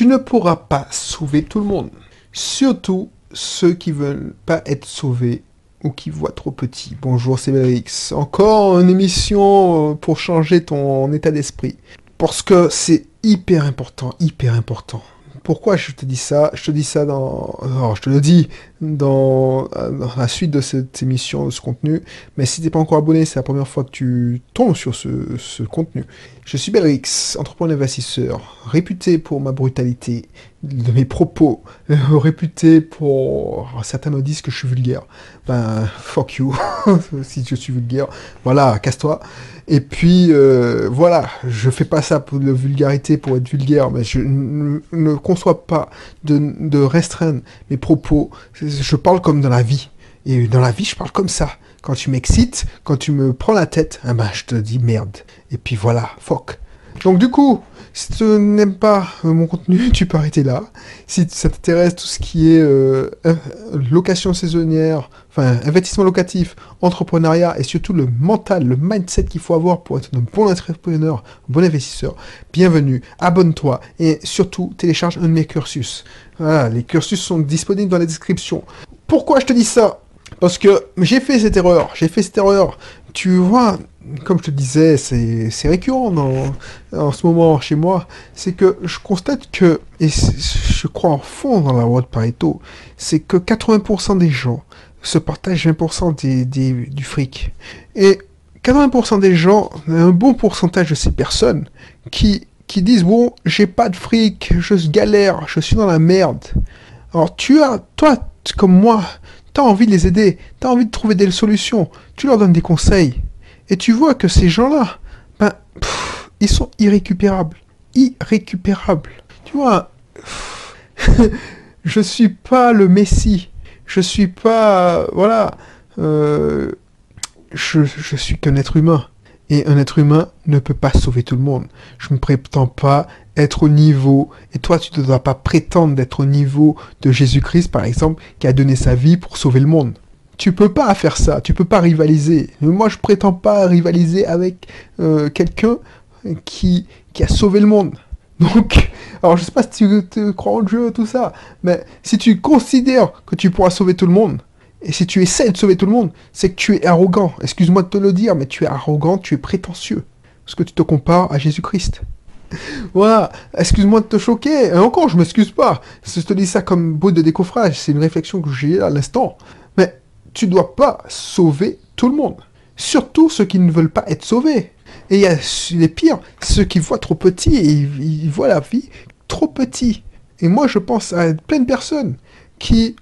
Tu ne pourras pas sauver tout le monde. Surtout ceux qui veulent pas être sauvés ou qui voient trop petit. Bonjour, c'est Belrix. Encore une émission euh, pour changer ton état d'esprit. Parce que c'est hyper important, hyper important. Pourquoi je te dis ça? Je te dis ça dans... Alors, je te le dis dans, dans, la suite de cette émission, de ce contenu. Mais si tu n'es pas encore abonné, c'est la première fois que tu tombes sur ce, contenu. Je suis Belrix, entrepreneur investisseur, réputé pour ma brutalité, de mes propos, euh, réputé pour... certains me disent que je suis vulgaire. Ben, fuck you, si je suis vulgaire. Voilà, casse-toi. Et puis, euh, voilà, je fais pas ça pour la vulgarité, pour être vulgaire, mais je ne, conçois pas de, de restreindre mes propos. Je parle comme dans la vie. Et dans la vie, je parle comme ça. Quand tu m'excites, quand tu me prends la tête, eh ben, je te dis merde. Et puis voilà, fuck. Donc du coup, si tu n'aimes pas euh, mon contenu, tu peux arrêter là. Si ça t'intéresse tout ce qui est euh, location saisonnière, enfin investissement locatif, entrepreneuriat et surtout le mental, le mindset qu'il faut avoir pour être un bon entrepreneur, un bon investisseur, bienvenue, abonne-toi et surtout télécharge un de mes cursus. Voilà, les cursus sont disponibles dans la description. Pourquoi je te dis ça? Parce que j'ai fait cette erreur, j'ai fait cette erreur. Tu vois, comme je te disais, c'est récurrent en ce moment chez moi, c'est que je constate que, et je crois en fond dans la loi de Pareto, c'est que 80% des gens se partagent 20% des, du fric. Et 80% des gens, un bon pourcentage de ces personnes qui, qui disent, bon, j'ai pas de fric, je galère, je suis dans la merde. Alors tu as, toi, comme moi, tu as envie de les aider, tu as envie de trouver des solutions, tu leur donnes des conseils. Et tu vois que ces gens-là, ben, ils sont irrécupérables. Irrécupérables. Tu vois, je suis pas le Messie. Je suis pas, voilà, euh, je, suis qu'un être humain. Et un être humain ne peut pas sauver tout le monde. Je ne prétends pas être au niveau, et toi tu ne dois pas prétendre d'être au niveau de Jésus-Christ, par exemple, qui a donné sa vie pour sauver le monde tu peux pas faire ça, tu peux pas rivaliser. Moi, je prétends pas rivaliser avec euh, quelqu'un qui a sauvé le monde. Donc, alors je sais pas si tu te crois en Dieu, tout ça, mais si tu considères que tu pourras sauver tout le monde, et si tu essaies de sauver tout le monde, c'est que tu es arrogant. Excuse-moi de te le dire, mais tu es arrogant, tu es prétentieux. Parce que tu te compares à Jésus-Christ. Voilà, excuse-moi de te choquer. Et encore, je m'excuse pas. Je te dis ça comme bout de décoffrage. C'est une réflexion que j'ai à l'instant. Mais tu dois pas sauver tout le monde. Surtout ceux qui ne veulent pas être sauvés. Et il y a les pires, ceux qui voient trop petit et ils, voient la vie trop petit. Et moi, je pense à plein de personnes qui,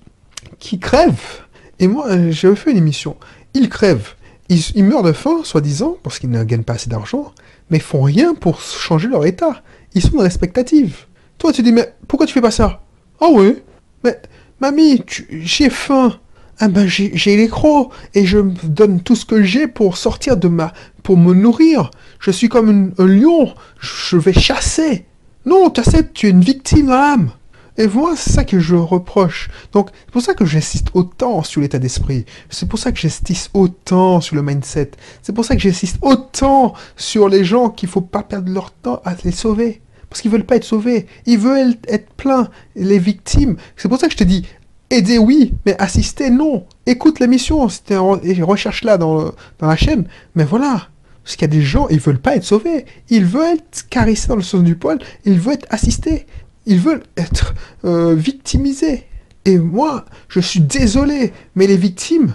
qui crèvent. Et moi, j'avais fait une émission. Ils crèvent. Ils, meurent de faim, soi-disant, parce qu'ils ne gagnent pas assez d'argent, mais font rien pour changer leur état. Ils sont dans l'expectative. Toi, tu dis, mais pourquoi tu fais pas ça? Ah oui, mais mamie, j'ai faim ah ben j'ai les crocs et je donne tout ce que j'ai pour sortir de ma... pour me nourrir. Je suis comme un lion, je vais chasser. Non, tu sais, tu es une victime l'âme. Et moi, c'est ça que je reproche. Donc, c'est pour ça que j'insiste autant sur l'état d'esprit. C'est pour ça que j'insiste autant sur le mindset. C'est pour ça que j'insiste autant sur les gens qu'il faut pas perdre leur temps à les sauver. Parce qu'ils veulent pas être sauvés. Ils veulent être pleins. Les victimes. C'est pour ça que je te dis, Aider, oui, mais assister, non. Écoute l'émission, recherche-la dans, dans la chaîne. Mais voilà. Parce qu'il y a des gens, ils veulent pas être sauvés. Ils veulent être caressés dans le sens du poil. Ils veulent être assistés. Ils veulent être euh, victimisés. Et moi, je suis désolé, mais les victimes,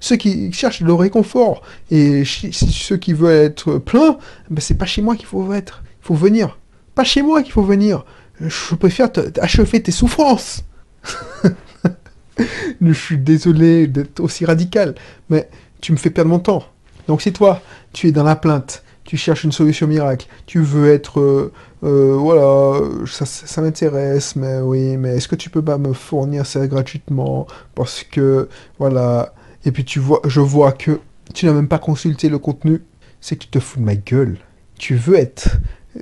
ceux qui cherchent le réconfort et ceux qui veulent être pleins, ben c'est pas chez moi qu'il faut être. Il faut venir. Pas chez moi qu'il faut venir. Je préfère achever tes souffrances. je suis désolé d'être aussi radical, mais tu me fais perdre mon temps. Donc si toi, tu es dans la plainte, tu cherches une solution miracle, tu veux être, euh, euh, voilà, ça, m'intéresse, mais oui, mais est-ce que tu peux pas me fournir ça gratuitement? Parce que, voilà, et puis tu vois, je vois que tu n'as même pas consulté le contenu, c'est que tu te fous de ma gueule. Tu veux être,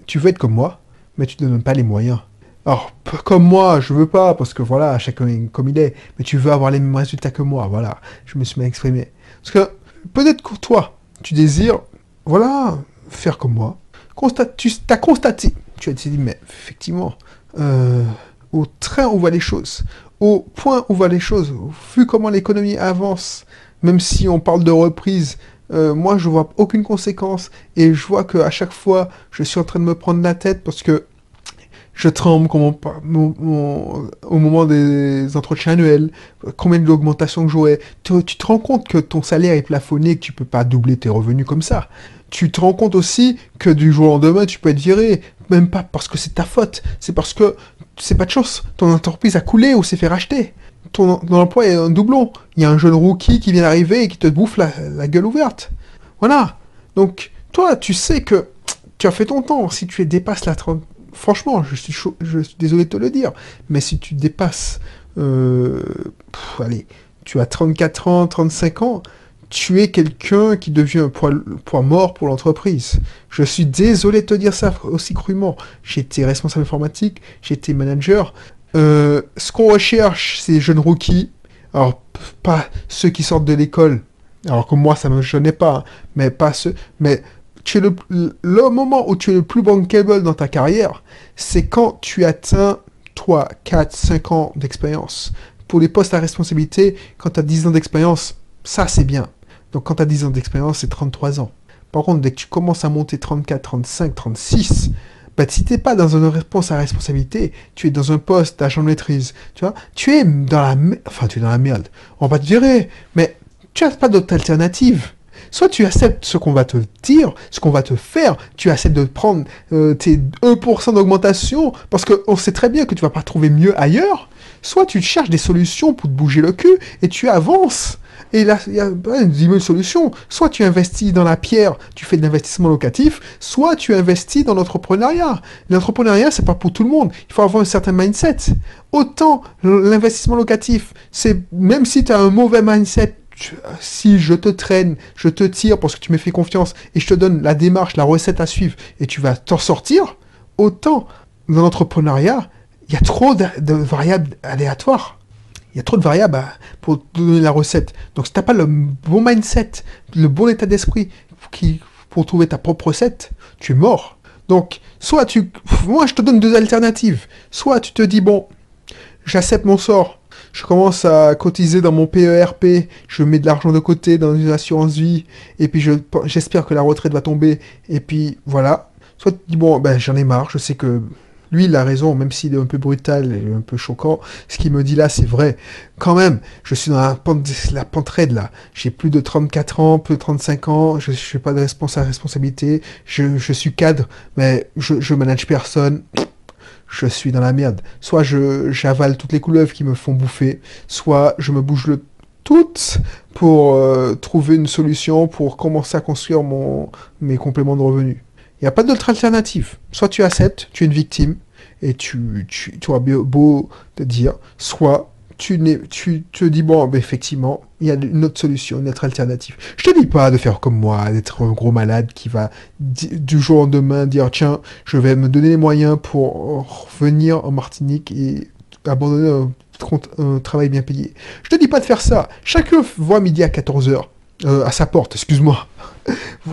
tu veux être comme moi, mais tu ne donnes pas les moyens. Alors, comme moi, je veux pas, parce que voilà, chacun comme il est, mais tu veux avoir les mêmes résultats que moi, voilà, je me suis mal exprimé. Parce que, peut-être que toi, tu désires, voilà, faire comme moi. Constate, tu as constaté, tu as dit, mais effectivement, euh, au train où va les choses, au point où va les choses, vu comment l'économie avance, même si on parle de reprise, euh, moi je vois aucune conséquence et je vois qu'à chaque fois je suis en train de me prendre la tête parce que je tremble au moment des entretiens annuels, combien d'augmentations que j'aurai. Tu, tu, te rends compte que ton salaire est plafonné, que tu peux pas doubler tes revenus comme ça. Tu te rends compte aussi que du jour au lendemain, tu peux être viré, même pas parce que c'est ta faute, c'est parce que c'est pas de chance, ton entreprise a coulé ou s'est fait racheter. Ton, emploi est un doublon. Il y a un jeune rookie qui vient d'arriver et qui te bouffe la, gueule ouverte. Voilà. Donc, toi, tu sais que tu as fait ton temps. Si tu dépasses la 30, franchement, je suis, désolé de te le dire, mais si tu dépasses, euh, allez, tu as 34 ans, 35 ans, tu es quelqu'un qui devient un poids, mort pour l'entreprise. Je suis désolé de te dire ça aussi crûment. J'étais responsable informatique, j'étais manager. Euh, ce qu'on recherche, c'est jeunes rookies. Alors, pas ceux qui sortent de l'école. Alors que moi, ça me gênait pas, hein, mais pas ceux. Mais tu es le, le moment où tu es le plus bankable dans ta carrière, c'est quand tu atteins 3, 4, 5 ans d'expérience. Pour les postes à responsabilité, quand tu as 10 ans d'expérience, ça c'est bien. Donc quand tu as 10 ans d'expérience, c'est 33 ans. Par contre, dès que tu commences à monter 34, 35, 36, bah, si tu n'es pas dans une réponse à responsabilité, tu es dans un poste d'agent de maîtrise, tu vois, tu es dans la, enfin, tu es dans la merde. On va te virer, mais tu n'as pas d'autre alternative. Soit tu acceptes ce qu'on va te dire, ce qu'on va te faire, tu acceptes de prendre euh, tes 1% d'augmentation, parce qu'on sait très bien que tu vas pas trouver mieux ailleurs, soit tu cherches des solutions pour te bouger le cul, et tu avances. Et là, il y a une solution. Soit tu investis dans la pierre, tu fais de l'investissement locatif, soit tu investis dans l'entrepreneuriat. L'entrepreneuriat, c'est pas pour tout le monde. Il faut avoir un certain mindset. Autant l'investissement locatif, c'est même si tu as un mauvais mindset, si je te traîne, je te tire parce que tu me fais confiance et je te donne la démarche, la recette à suivre et tu vas t'en sortir, autant dans l'entrepreneuriat, il y a trop de, variables aléatoires. Il y a trop de variables pour te donner la recette. Donc si tu n'as pas le bon mindset, le bon état d'esprit pour trouver ta propre recette, tu es mort. Donc, soit tu... Moi, je te donne deux alternatives. Soit tu te dis, bon, j'accepte mon sort, je commence à cotiser dans mon PERP, je mets de l'argent de côté dans une assurance vie, et puis j'espère que la retraite va tomber, et puis voilà. Soit tu dis, bon, ben j'en ai marre, je sais que lui, il a raison, même s'il est un peu brutal et un peu choquant. Ce qu'il me dit là, c'est vrai. Quand même, je suis dans la pente, là. J'ai plus de 34 ans, plus de 35 ans, je suis pas de responsabilité, je, je suis cadre, mais je, je manage personne je suis dans la merde. Soit je j'avale toutes les couleuvres qui me font bouffer, soit je me bouge le toutes pour euh, trouver une solution pour commencer à construire mes compléments de revenus. Il n'y a pas d'autre alternative. Soit tu acceptes, tu es une victime, et tu, tu, tu auras beau te dire, soit tu, te dis, bon, effectivement, il y a une autre solution, une autre alternative. Je te dis pas de faire comme moi, d'être un gros malade qui va du jour au lendemain dire, tiens, je vais me donner les moyens pour revenir en Martinique et abandonner un, travail bien payé. Je te dis pas de faire ça. Chacun voit midi à 14h. Euh, à sa porte, excuse-moi.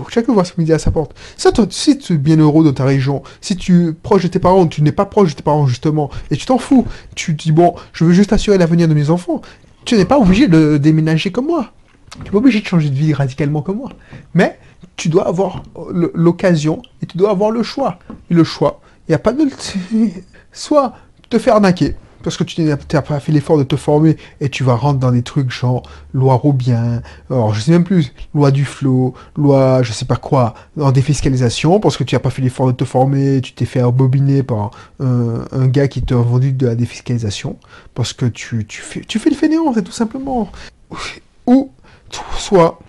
Chacun voit ce midi à sa porte. Ça, toi, si tu es bien heureux dans ta région, si tu es proche de tes parents, tu n'es pas proche de tes parents justement, et tu t'en fous, tu dis bon, je veux juste assurer l'avenir de mes enfants, tu n'es pas obligé de déménager comme moi. Tu n'es pas obligé de changer de vie radicalement comme moi. Mais tu dois avoir l'occasion et tu dois avoir le choix. Et le choix, il n'y a pas de... Soit te faire arnaquer, parce que tu n'as pas fait l'effort de te former et tu vas rentrer dans des trucs genre loi Robien, alors je sais même plus, loi du flot, loi je sais pas quoi, en défiscalisation, parce que tu n'as pas fait l'effort de te former, tu t'es fait embobiner par un, gars qui t'a vendu de la défiscalisation, parce que tu, tu, fais, tu fais le fainéant, c'est tout simplement. Ou, soit,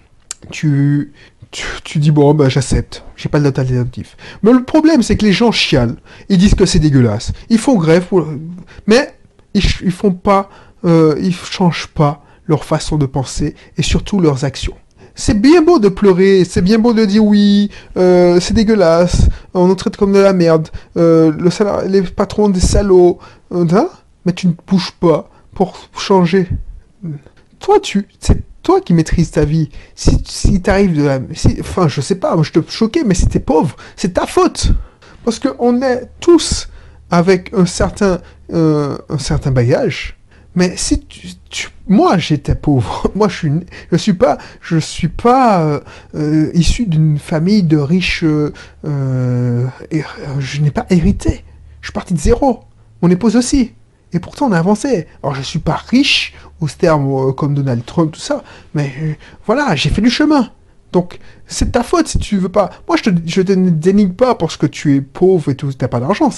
tu, tu, dis bon bah j'accepte, j'ai pas d'autre alternative. Mais le problème c'est que les gens chialent, ils disent que c'est dégueulasse, ils font grève, pour... mais ils, font pas, euh, ils changent pas leur façon de penser et surtout leurs actions. C'est bien beau de pleurer, c'est bien beau de dire oui, euh, c'est dégueulasse, on nous traite comme de la merde, euh, le les patrons des salauds, hein, mais tu ne bouges pas pour changer. Toi, tu, c'est toi qui maîtrises ta vie. Si, si t'arrives de la, enfin, je sais pas, je te choquais, mais si t'es pauvre, c'est ta faute. Parce qu'on est tous avec un certain, euh, un certain bagage. Mais si tu, moi j'étais pauvre, moi je suis, je suis pas, je suis pas euh, euh, issu d'une famille de riches, je n'ai pas hérité. Je suis parti de zéro. Mon épouse aussi. Et pourtant, on a avancé. Alors, je suis pas riche au terme comme Donald Trump, tout ça, mais voilà, j'ai fait du chemin. Donc, c'est ta faute si tu veux pas. Moi, je te, te dénigre pas parce que tu es pauvre et tout, t'as pas d'argent.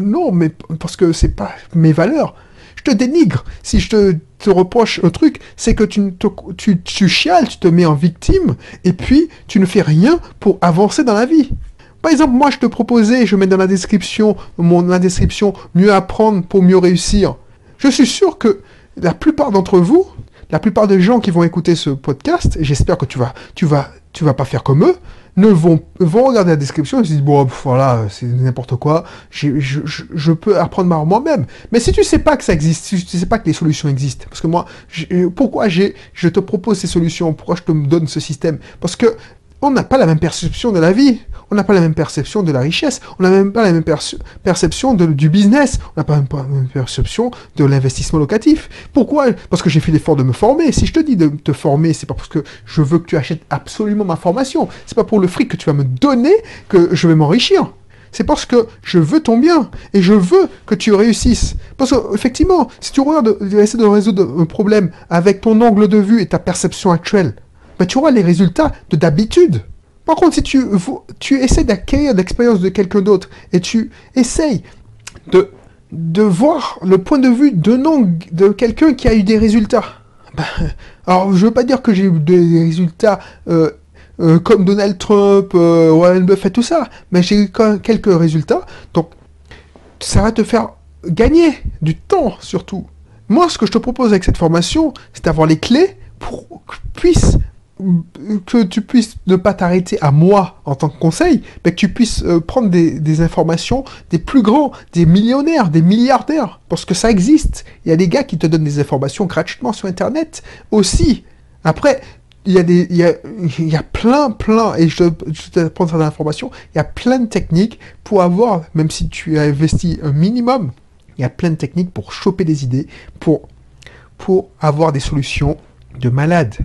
non, mais parce que c'est pas mes valeurs. Je te dénigre. Si je te, te reproche un truc, c'est que tu, tu, tu chiales, tu te mets en victime, et puis tu ne fais rien pour avancer dans la vie. Par exemple, moi, je te proposais, je mets dans la description, mon, la description, mieux apprendre pour mieux réussir. Je suis sûr que la plupart d'entre vous, la plupart des gens qui vont écouter ce podcast, j'espère que tu vas, tu vas, tu vas pas faire comme eux, ne vont, vont regarder la description et se disent, bon, voilà, c'est n'importe quoi, je, je, je, peux apprendre moi-même. Mais si tu sais pas que ça existe, si tu sais pas que les solutions existent, parce que moi, pourquoi j'ai, je te propose ces solutions, pourquoi je te donne ce système? Parce que on n'a pas la même perception de la vie, on n'a pas la même perception de la richesse, on n'a même pas la même perception du business, on n'a pas la même perception de l'investissement locatif. Pourquoi? Parce que j'ai fait l'effort de me former. Si je te dis de te former, c'est pas parce que je veux que tu achètes absolument ma formation, c'est pas pour le fric que tu vas me donner que je vais m'enrichir. C'est parce que je veux ton bien et je veux que tu réussisses. Parce que, effectivement, si tu regardes, essayer de résoudre un problème avec ton angle de vue et ta perception actuelle, ben, tu auras les résultats de d'habitude. Par contre, si tu, essaies d'acquérir l'expérience de quelqu'un d'autre et tu essayes de, voir le point de vue de, de quelqu'un qui a eu des résultats, ben, alors je veux pas dire que j'ai eu des résultats euh, euh, comme Donald Trump, euh, Warren Buffett, tout ça, mais j'ai eu quelques résultats, donc ça va te faire gagner du temps surtout. Moi, ce que je te propose avec cette formation, c'est d'avoir les clés pour que tu puisses que tu puisses ne pas t'arrêter à moi en tant que conseil, mais que tu puisses euh, prendre des, informations des plus grands, des millionnaires, des milliardaires, parce que ça existe. Il y a des gars qui te donnent des informations gratuitement sur Internet aussi. Après, il y a des, il y a, il y a plein, plein, et je, je te prends cette information, il y a plein de techniques pour avoir, même si tu as investi un minimum, il y a plein de techniques pour choper des idées, pour, pour avoir des solutions de malade.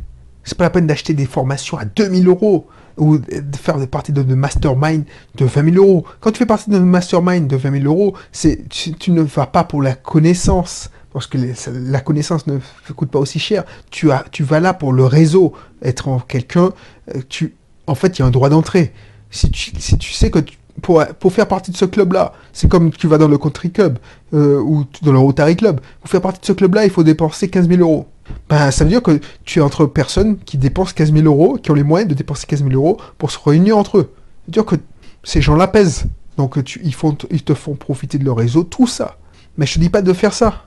C'est pas la peine d'acheter des formations à 2000 euros ou de faire partie de mastermind de 20 000 euros. Quand tu fais partie d'un mastermind de 20 000 euros, tu, ne vas pas pour la connaissance, parce que la connaissance ne coûte pas aussi cher. Tu, as, tu vas là pour le réseau, être en quelqu'un, euh, tu, en fait, il y a un droit d'entrée. Si tu, sais que pour, pour faire partie de ce club-là, c'est comme tu vas dans le country club euh, ou dans le Rotary Club. Pour faire partie de ce club-là, il faut dépenser 15 000 euros ben, ça veut dire que tu es entre personnes qui dépensent 15 000 euros, qui ont les moyens de dépenser 15 000 euros pour se réunir entre eux. Veut dire que ces gens-là pèsent. Donc tu, ils, te font profiter de leur réseau, tout ça. Mais je te dis pas de faire ça.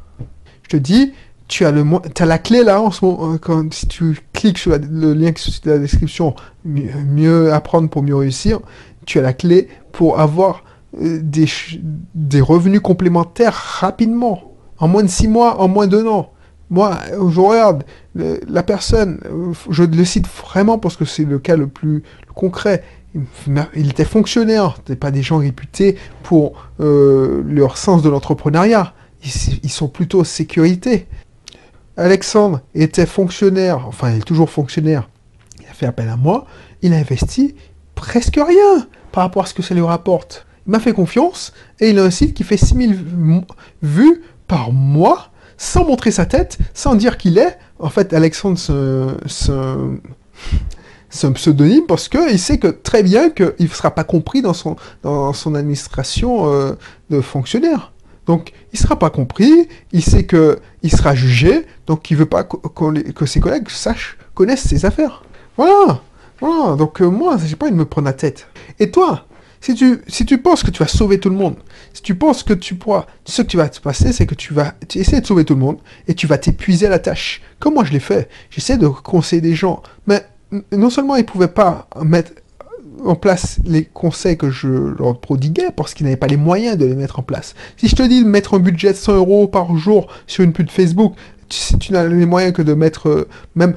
Je te dis, tu as, le, as la clé là en ce moment. Euh, quand, si tu cliques sur le lien qui est dans la description, mieux, apprendre pour mieux réussir, tu as la clé pour avoir euh, des, des revenus complémentaires rapidement. En moins de 6 mois, en moins d'un an. Moi, je regarde la personne, je le cite vraiment parce que c'est le cas le plus concret. Il était fonctionnaire, n'est pas des gens réputés pour euh, leur sens de l'entrepreneuriat. Ils, sont plutôt sécurité. Alexandre était fonctionnaire, enfin il est toujours fonctionnaire. Il a fait appel à moi. Il a investi presque rien par rapport à ce que ça lui rapporte. Il m'a fait confiance et il a un site qui fait 6000 vues par mois sans montrer sa tête, sans dire qu'il est. En fait, Alexandre, c'est un pseudonyme parce qu'il sait que très bien qu'il ne sera pas compris dans son, dans son administration euh, de fonctionnaire. Donc, il ne sera pas compris, il sait qu'il sera jugé, donc il ne veut pas que ses collègues sachent, connaissent ses affaires. Voilà, voilà. Donc, euh, moi, j'ai pas envie de me prendre la tête. Et toi, si tu, penses que tu vas sauver tout le monde, si tu penses que tu pourras, ce que tu vas te passer, c'est que tu vas essayer de sauver tout le monde et tu vas t'épuiser à la tâche. Comme moi je l'ai fait. J'essaie de conseiller des gens, mais non seulement ils pouvaient pas mettre en place les conseils que je leur prodiguais parce qu'ils n'avaient pas les moyens de les mettre en place. Si je te dis de mettre un budget de 100 euros par jour sur une pub Facebook, tu n'as les moyens que de mettre, euh, même,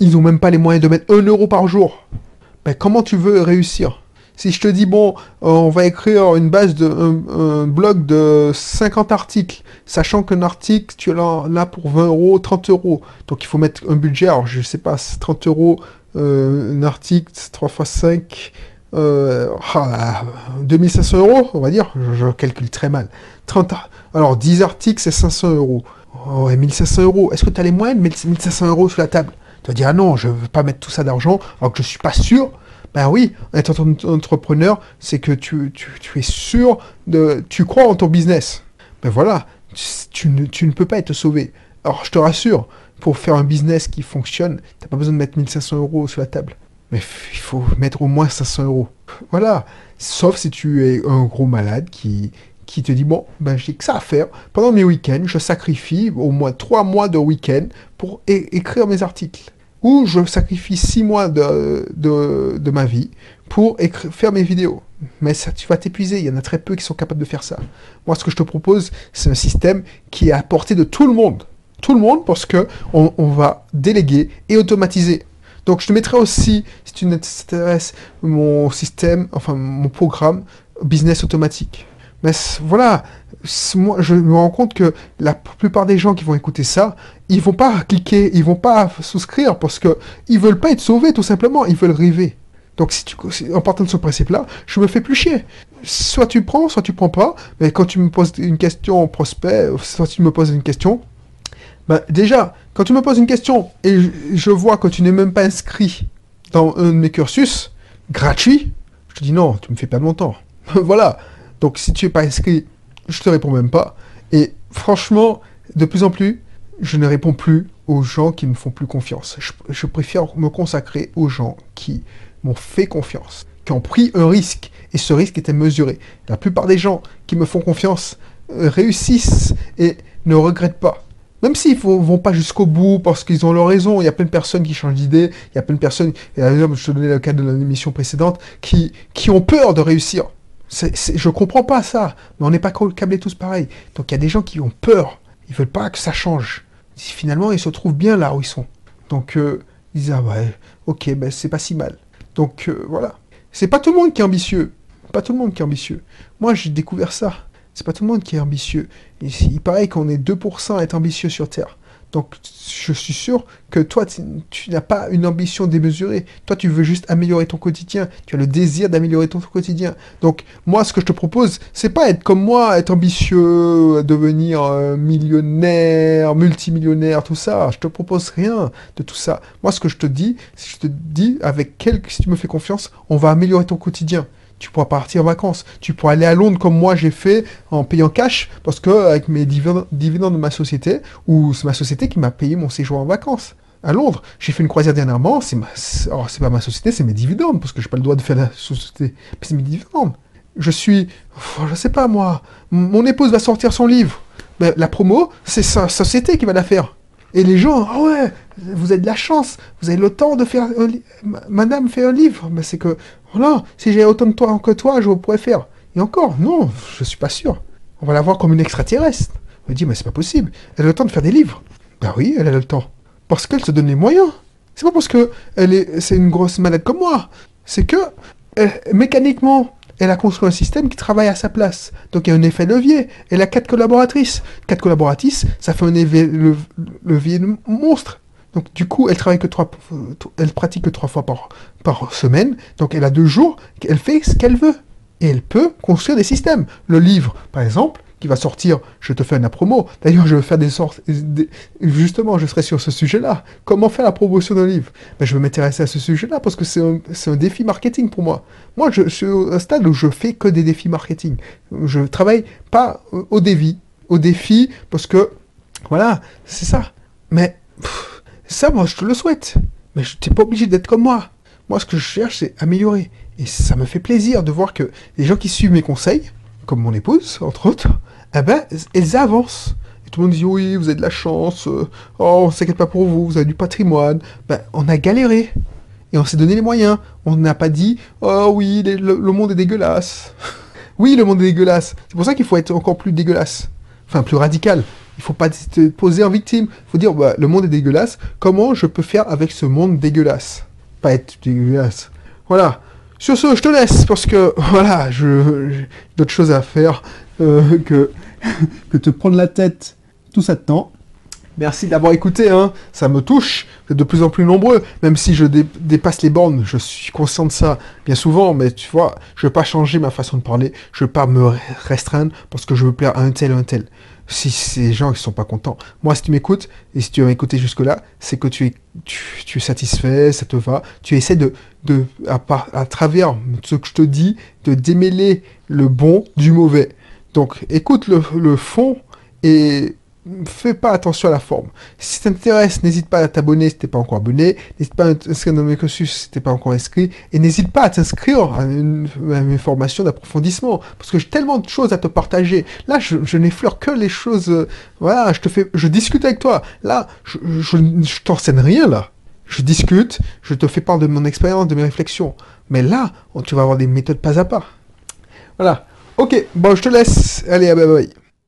ils ont même pas les moyens de mettre 1 euro par jour, ben, comment tu veux réussir? Si je te dis, bon, on va écrire une base de, un, blog de 50 articles, sachant qu'un article, tu en as pour 20 euros, 30 euros. Donc il faut mettre un budget, alors je sais pas, 30 euros, euh, un article, 3 x 5, euh, 2500 euros, on va dire, je, calcule très mal. 30, alors 10 articles, c'est 500 euros. Oh, 1500 euros. Est-ce que tu as les moyens de mettre 1500 euros sur la table? Tu vas dire, ah non, je ne veux pas mettre tout ça d'argent, alors que je suis pas sûr. Ben oui, être entrepreneur, c'est que tu, es sûr de... Tu crois en ton business. Ben voilà, tu ne, peux pas être sauvé. Alors je te rassure, pour faire un business qui fonctionne, tu n'as pas besoin de mettre 1500 euros sur la table. Mais il faut mettre au moins 500 euros. Voilà. Sauf si tu es un gros malade qui, qui te dit bon, ben j'ai que ça à faire. Pendant mes week-ends, je sacrifie au moins 3 mois de week-end pour écrire mes articles. Ou je sacrifie 6 mois de, de, ma vie pour faire mes vidéos. Mais ça, tu vas t'épuiser. Il y en a très peu qui sont capables de faire ça. Moi, ce que je te propose, c'est un système qui est à portée de tout le monde. Tout le monde, parce que on va déléguer et automatiser. Donc, je te mettrai aussi, si tu t'intéresses, mon système, enfin mon programme business automatique. Mais voilà, je me rends compte que la plupart des gens qui vont écouter ça, ils vont pas cliquer, ils vont pas souscrire parce que ils veulent pas être sauvés, tout simplement, ils veulent rêver. Donc, si tu, en partant de ce principe-là, je me fais plus chier. Soit tu prends, soit tu prends pas. Mais quand tu me poses une question prospect, soit tu me poses une question, ben déjà, quand tu me poses une question et je vois que tu n'es même pas inscrit dans un de mes cursus gratuit, je te dis non, tu me fais perdre mon temps. voilà. Donc si tu n'es pas inscrit, je te réponds même pas. Et franchement, de plus en plus, je ne réponds plus aux gens qui me font plus confiance. Je, préfère me consacrer aux gens qui m'ont fait confiance, qui ont pris un risque, et ce risque était mesuré. La plupart des gens qui me font confiance euh, réussissent et ne regrettent pas. Même s'ils ne vont pas jusqu'au bout parce qu'ils ont leur raison, il y a plein de personnes qui changent d'idée, il y a plein de personnes, et je te donnais le cas de l'émission précédente, qui, qui ont peur de réussir. Je comprends pas ça, mais on n'est pas câblés tous pareil. Donc il y a des gens qui ont peur, ils veulent pas que ça change. Finalement, ils se trouvent bien là où ils sont. Donc euh, ils disent ah ouais, ok, ben c'est pas si mal. Donc euh, voilà. C'est pas tout le monde qui est ambitieux. Pas tout le monde qui est ambitieux. Moi, j'ai découvert ça. C'est pas tout le monde qui est ambitieux. il paraît qu'on est 2% à être ambitieux sur Terre. Donc, je suis sûr que toi, tu, n'as pas une ambition démesurée. Toi, tu veux juste améliorer ton quotidien. Tu as le désir d'améliorer ton quotidien. Donc, moi, ce que je te propose, c'est pas être comme moi, être ambitieux, devenir euh, millionnaire, multimillionnaire, tout ça. Je te propose rien de tout ça. Moi, ce que je te dis, si je te dis, avec quelques, si tu me fais confiance, on va améliorer ton quotidien tu pourras partir en vacances. Tu pourras aller à Londres comme moi j'ai fait en payant cash parce que avec mes dividendes de ma société, ou c'est ma société qui m'a payé mon séjour en vacances. À Londres, j'ai fait une croisière dernièrement, c'est ma... Oh, c'est pas ma société, c'est mes dividendes, parce que j'ai pas le droit de faire la société, c'est mes dividendes. Je suis, je sais pas moi, mon épouse va sortir son livre. Ben, la promo, c'est sa société qui va la faire. Et les gens, ah ouais, vous avez de la chance, vous avez le temps de faire un Madame fait un livre. Mais c'est que, voilà, si j'ai autant de temps que toi, je pourrais faire. Et encore, non, je suis pas sûr. On va la voir comme une extraterrestre. On dit, mais c'est pas possible. Elle a le temps de faire des livres. Ben oui, elle a le temps. Parce qu'elle se donne les moyens. C'est pas parce que elle est, c'est une grosse malade comme moi. C'est que, mécaniquement, elle a construit un système qui travaille à sa place. Donc il y a un effet levier. Elle a quatre collaboratrices. Quatre collaboratrices, ça fait un effet levier monstre. Donc du coup, elle travaille que trois, elle pratique que trois fois par, par semaine. Donc elle a deux jours, elle fait ce qu'elle veut. Et elle peut construire des systèmes. Le livre, par exemple, qui va sortir, je te fais une promo. D'ailleurs, je vais faire des sortes. Justement, je serai sur ce sujet-là. Comment faire la promotion d'un livre? Ben, Je vais m'intéresser à ce sujet-là parce que c'est un, défi marketing pour moi. Moi, je, suis au stade où je fais que des défis marketing. Je travaille pas au défi, au défi parce que, voilà, c'est ça. Mais ça, moi, je te le souhaite. Mais tu n'es pas obligé d'être comme moi. Moi, ce que je cherche, c'est améliorer. Et ça me fait plaisir de voir que les gens qui suivent mes conseils, comme mon épouse, entre autres, eh ben, elles avancent. Et tout le monde dit oui, vous avez de la chance, euh, oh, on s'inquiète pas pour vous, vous avez du patrimoine. Ben, on a galéré. Et on s'est donné les moyens. On n'a pas dit oh oui, le, monde est dégueulasse. oui, le monde est dégueulasse. C'est pour ça qu'il faut être encore plus dégueulasse. Enfin, plus radical. Il faut pas te poser en victime. Il faut dire bah, le monde est dégueulasse. Comment je peux faire avec ce monde dégueulasse? Pas être dégueulasse. Voilà. Sur ce, je te laisse parce que voilà, j'ai d'autres choses à faire euh, que te prendre la tête tout ça de temps. Merci d'avoir écouté, hein. ça me touche, vous êtes de plus en plus nombreux, même si je dé- dépasse les bornes, je suis conscient de ça bien souvent, mais tu vois, je veux pas changer ma façon de parler, je veux pas me restreindre parce que je veux plaire à un tel ou un tel. Si ces gens qui sont pas contents, moi si tu m'écoutes, et si tu as écouté jusque-là, c'est que tu es, tu, tu es satisfait, ça te va, tu essaies de, à, travers ce que je te dis, de démêler le bon du mauvais. Donc écoute le fond et fais pas attention à la forme. Si ça t'intéresse, n'hésite pas à t'abonner si t'es pas encore abonné, n'hésite pas à t'inscrire dans mes cursus si t'es pas encore inscrit, et n'hésite pas à t'inscrire à, à mes formations d'approfondissement, parce que j'ai tellement de choses à te partager. Là, je, je n'effleure que les choses, euh, voilà, je te fais, je discute avec toi. Là, je, je, je t'enseigne rien, là. Je discute, je te fais part de mon expérience, de mes réflexions. Mais là, tu vas avoir des méthodes pas à pas. Voilà. Ok, bon, je te laisse. Allez, bye bye.